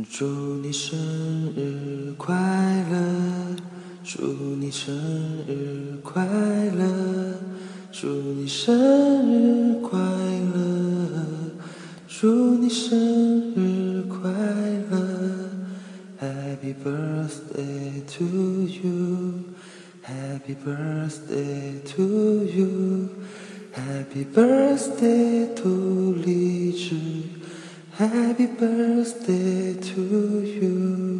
祝你生日快乐，祝你生日快乐，祝你生日快乐，祝你生日快乐，Happy birthday to you，Happy birthday to you，Happy birthday to 荔枝。Happy birthday to you。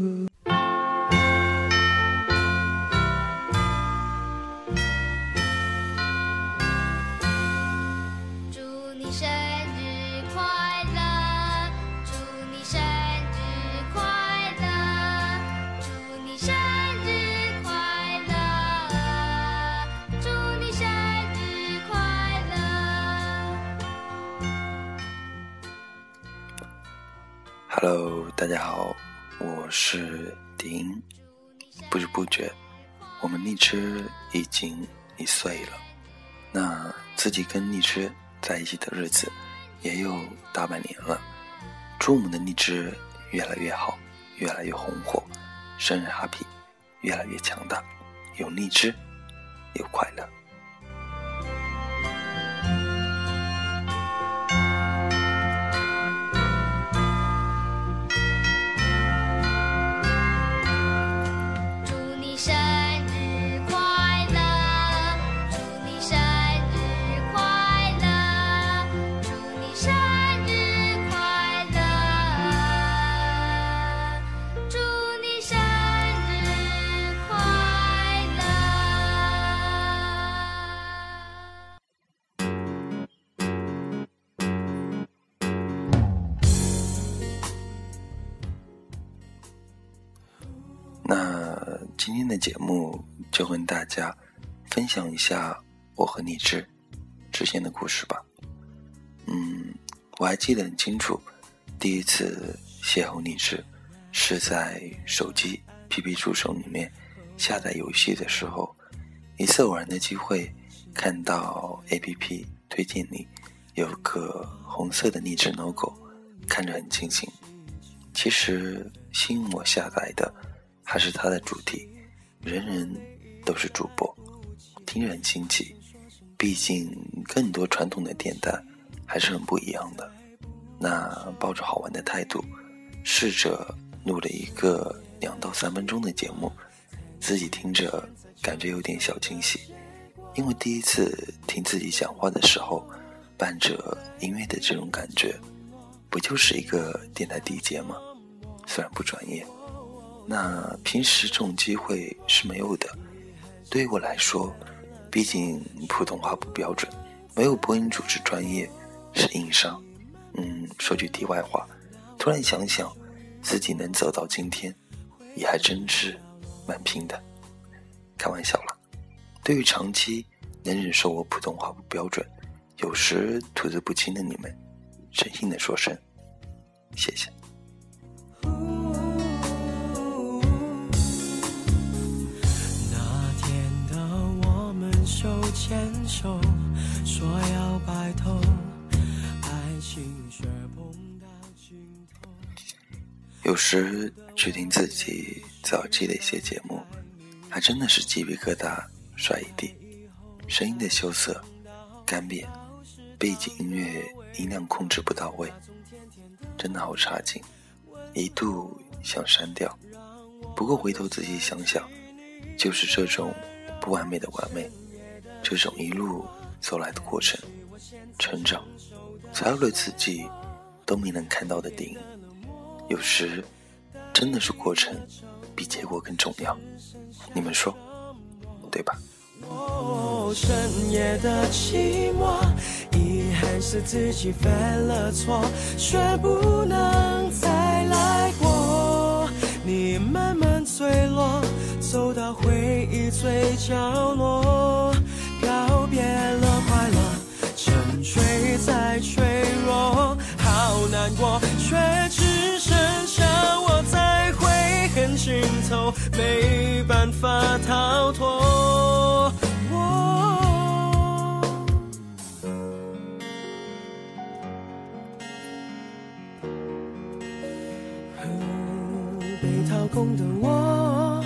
大家好，我是丁。不知不觉，我们荔枝已经一岁了。那自己跟荔枝在一起的日子也有大半年了。祝我们的荔枝越来越好，越来越红火，生日 happy，越来越强大，有荔枝，有快乐。节目就跟大家分享一下我和荔枝之间的故事吧。嗯，我还记得很清楚，第一次邂逅荔枝是在手机 PP 助手里面下载游戏的时候，一次偶然的机会看到 APP 推荐里有个红色的励志 logo，看着很清新。其实吸引我下载的。还是它的主题，人人都是主播，听着很新奇。毕竟更多传统的电台还是很不一样的。那抱着好玩的态度，试着录了一个两到三分钟的节目，自己听着感觉有点小惊喜，因为第一次听自己讲话的时候，伴着音乐的这种感觉，不就是一个电台 DJ 吗？虽然不专业。那平时这种机会是没有的。对于我来说，毕竟普通话不标准，没有播音主持专业，是硬伤。嗯，说句题外话，突然想想，自己能走到今天，也还真是蛮拼的。开玩笑了。对于长期能忍受我普通话不标准，有时吐字不清的你们，真心的说声谢谢。手，说要白头，爱情却碰到尽头。有时去听自己早期的一些节目，还真的是鸡皮疙瘩甩一地，声音的羞涩、干瘪，背景音乐音量控制不到位，真的好差劲，一度想删掉。不过回头仔细想想，就是这种不完美的完美，这种一路走来的过程，成长，才有了自己都没能看到的顶。有时，真的是过程比结果更重要，你们说，对吧？哦，深夜的寂寞，遗憾是自己犯了错，却不能再来过。你慢慢坠落，走到回忆最角落，过，却只剩下我在悔恨尽头，没办法逃脱。被掏空的我，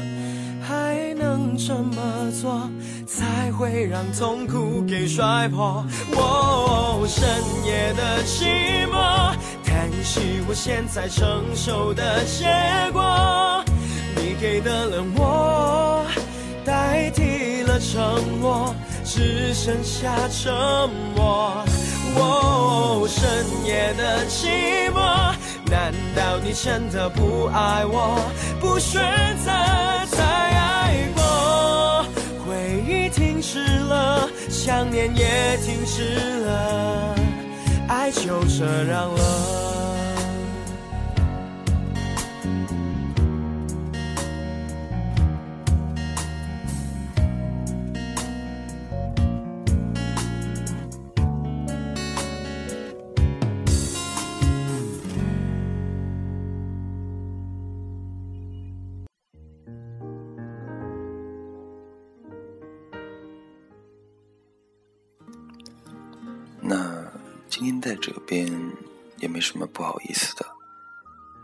还能怎么做，才会让痛苦给摔破？哦，深夜的寂寞，是我现在承受的结果。你给的冷漠，代替了承诺，只剩下沉默。哦，深夜的寂寞，难道你真的不爱我，不选择再爱过？回忆停止了，想念也停止了，爱就这样了。今天在这边也没什么不好意思的。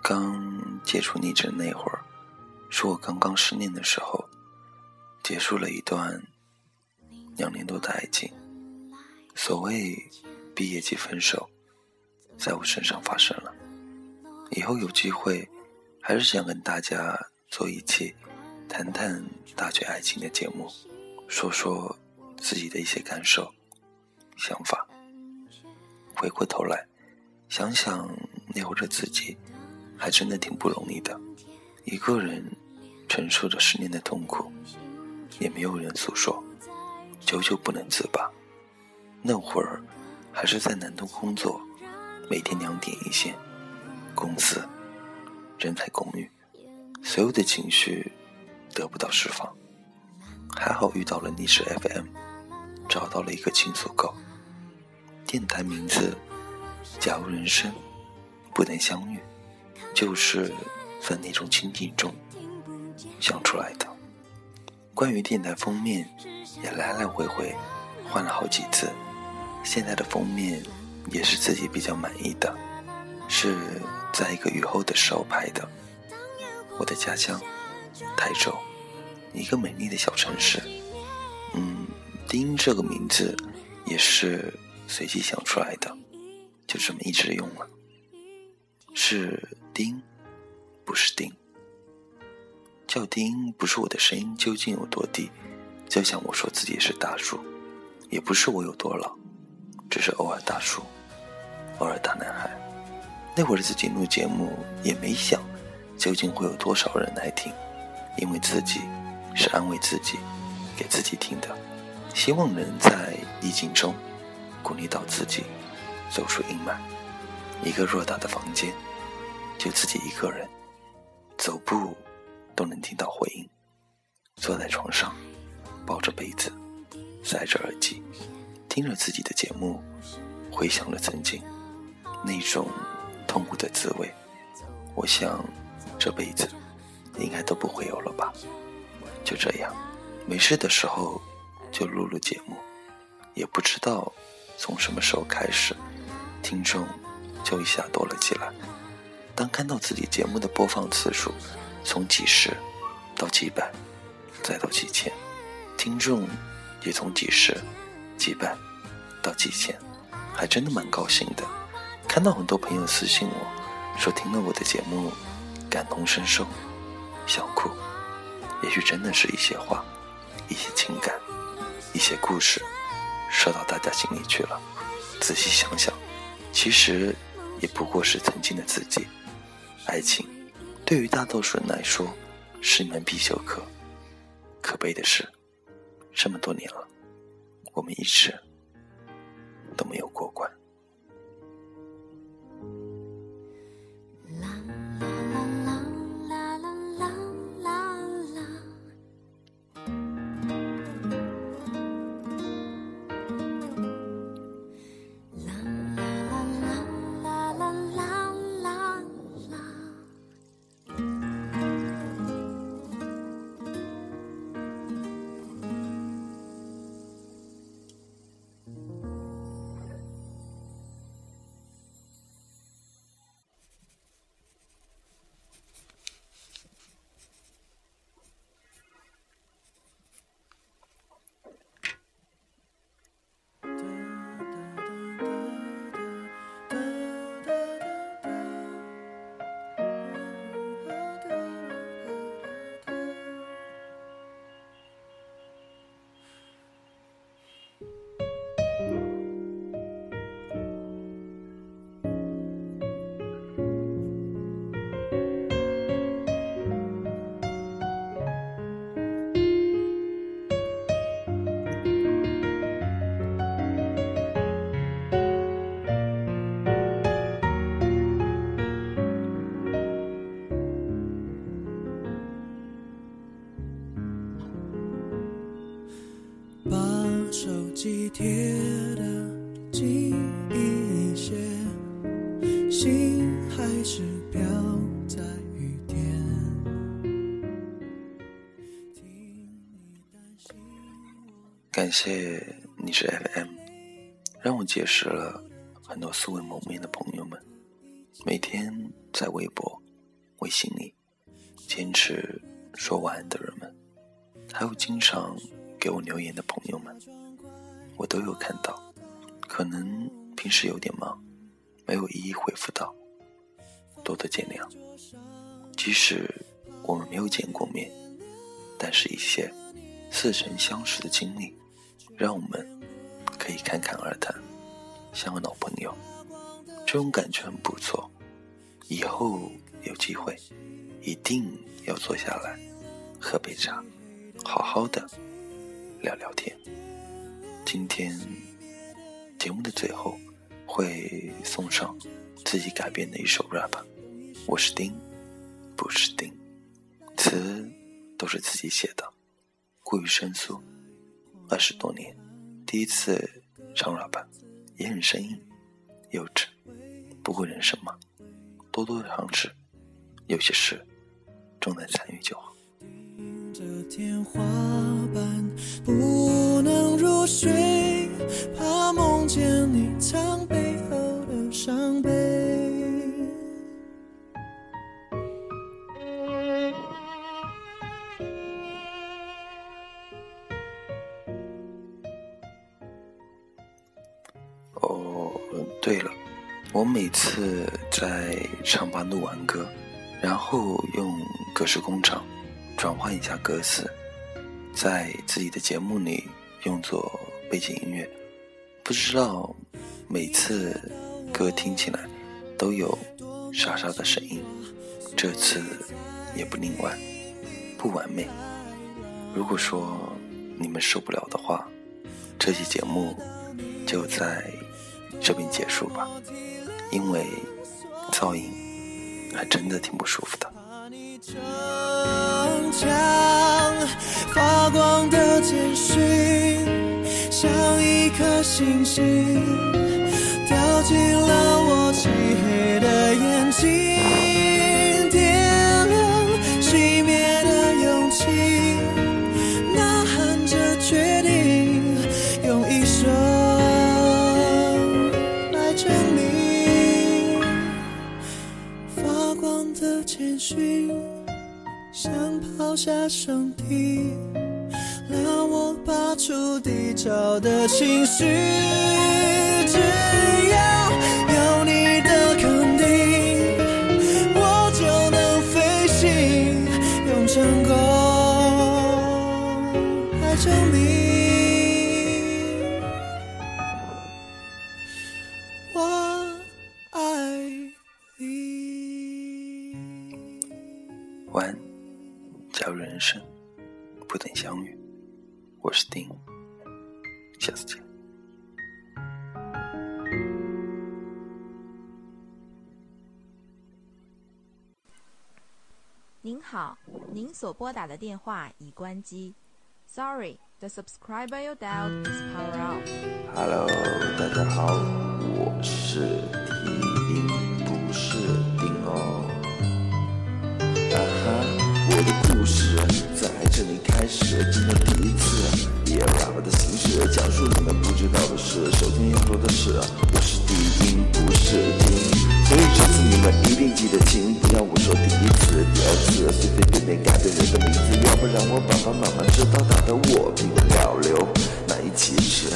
刚接触你这那会儿，是我刚刚失恋的时候，结束了一段两年多的爱情。所谓毕业即分手，在我身上发生了。以后有机会，还是想跟大家做一期谈谈大学爱情的节目，说说自己的一些感受、想法。回过头来，想想那会儿的自己，还真的挺不容易的。一个人承受着十年的痛苦，也没有人诉说，久久不能自拔。那会儿还是在南通工作，每天两点一线，公司人才公寓，所有的情绪得不到释放。还好遇到了历史 FM，找到了一个倾诉口。电台名字《假如人生不能相遇》，就是在那种情景中想出来的。关于电台封面，也来来回回换了好几次。现在的封面也是自己比较满意的，是在一个雨后的时候拍的。我的家乡台州，一个美丽的小城市。嗯，丁这个名字也是。随机想出来的，就这么一直用了。是丁，不是丁。叫丁不是我的声音究竟有多低，就像我说自己是大叔，也不是我有多老，只是偶尔大叔，偶尔大男孩。那会儿自己录节目也没想，究竟会有多少人来听，因为自己是安慰自己，给自己听的，希望能在逆境中。鼓励到自己走出阴霾，一个偌大的房间，就自己一个人，走步都能听到回音。坐在床上，抱着被子，塞着耳机，听着自己的节目，回想了曾经那种痛苦的滋味。我想这辈子应该都不会有了吧。就这样，没事的时候就录录节目，也不知道。从什么时候开始，听众就一下多了起来。当看到自己节目的播放次数从几十到几百，再到几千，听众也从几十、几百到几千，还真的蛮高兴的。看到很多朋友私信我说听了我的节目感同身受，想哭。也许真的是一些话、一些情感、一些故事。说到大家心里去了，仔细想想，其实也不过是曾经的自己。爱情，对于大多数人来说是一门必修课。可悲的是，这么多年了，我们一直都没有过关。感谢你是 FM，让我结识了很多素未谋面的朋友们。每天在微博、微信里坚持说晚安的人们，还有经常给我留言的朋友们，我都有看到。可能平时有点忙，没有一一回复到，多多见谅。即使我们没有见过面，但是一些似曾相识的经历，让我们可以侃侃而谈，像个老朋友。这种感觉很不错。以后有机会，一定要坐下来喝杯茶，好好的聊聊天。今天节目的最后会送上自己改编的一首 rap，我是丁，不是丁，词都是自己写的，过于生疏。二十多年，第一次唱 rap，也很生硬、幼稚。不过人生嘛，多多尝试，有些事重在参与就好。盯着天花板不能入睡，怕梦见你藏背后的伤悲。我每次在唱吧录完歌，然后用格式工厂转换一下歌词，在自己的节目里用作背景音乐。不知道每次歌听起来都有沙沙的声音，这次也不例外，不完美。如果说你们受不了的话，这期节目就在这边结束吧，因为噪音还真的挺不舒服的。逞强，发光的简讯，像一颗星星，掉进了我漆黑的眼睛，抛下身体，让我拔出低潮的情绪。您好，您所拨打的电话已关机。Sorry, the subscriber you dialed is power off. Hello，大家好，我是丁，不是丁哦。啊哈，我的故事在这里开始，今天第一次以爸爸的形式讲述你们不知道的事。首先要说的是，我是丁，不是丁，所以这次你们一定记得清，不要我说第、二次随随便便改变人的名字，要不然我爸爸妈妈知道打的我病得了流，难以启齿。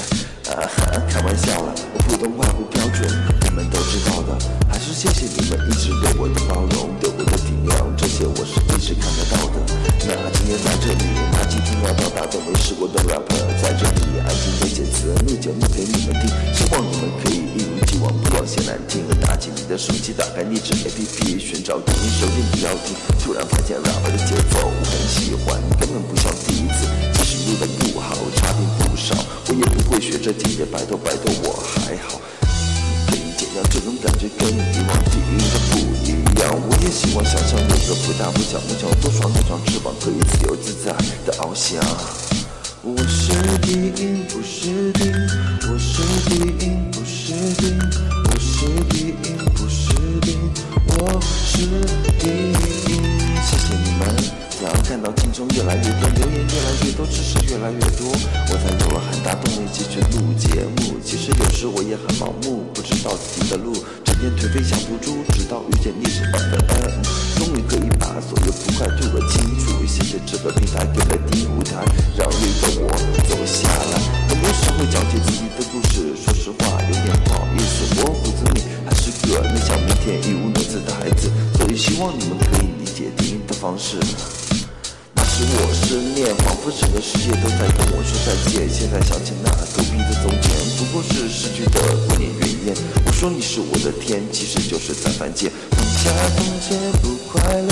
啊哈，开玩笑了，我普通话不标准，你们都知道的。还是谢谢你们一直对我的包容，对我的体谅，这些我是一直看得到的。那今天在这里，拿起听要到达都没试过的 rap，在这里安静的写词，录节目给你们听，希望你们可以一如既往，不要嫌难听。拿起你的手机，打开荔枝 APP，寻找听，手机你要听。突然发现 rapper 的节奏我很我才有了很大动力继续录节目。其实有时我也很盲目，不知道自己的路，整天颓废像毒猪，直到遇见你，终于可以把所有不快吐个清楚。谢谢这个平台给了第一舞台，让绿的我走下来。很多时候讲起自己的故事，说实话有点不好意思。我骨子里还是个内向腼腆、语无伦次的孩子，所以希望你们可以理解听的方式。那时我思念，仿佛整个世界都在跟我说再见。现在想起那狗逼的从前，不过是失去的过年云烟。我说你是我的天，其实就是在犯贱。放下从前不快乐，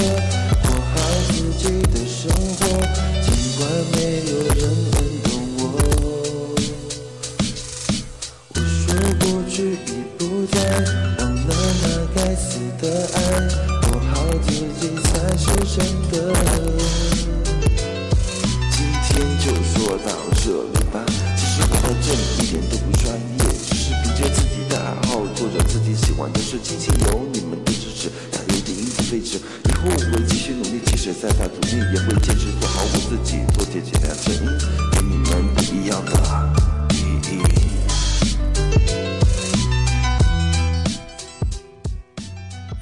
你们的支持，才有点因此位置。以后我会继续努力，即使再大阻力，也会坚持做好我自己，做姐姐的声音，给你们不一样的意义。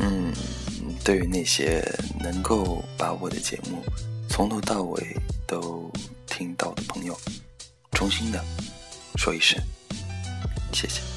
嗯，对于那些能够把我的节目从头到尾都听到的朋友，衷心的说一声谢谢。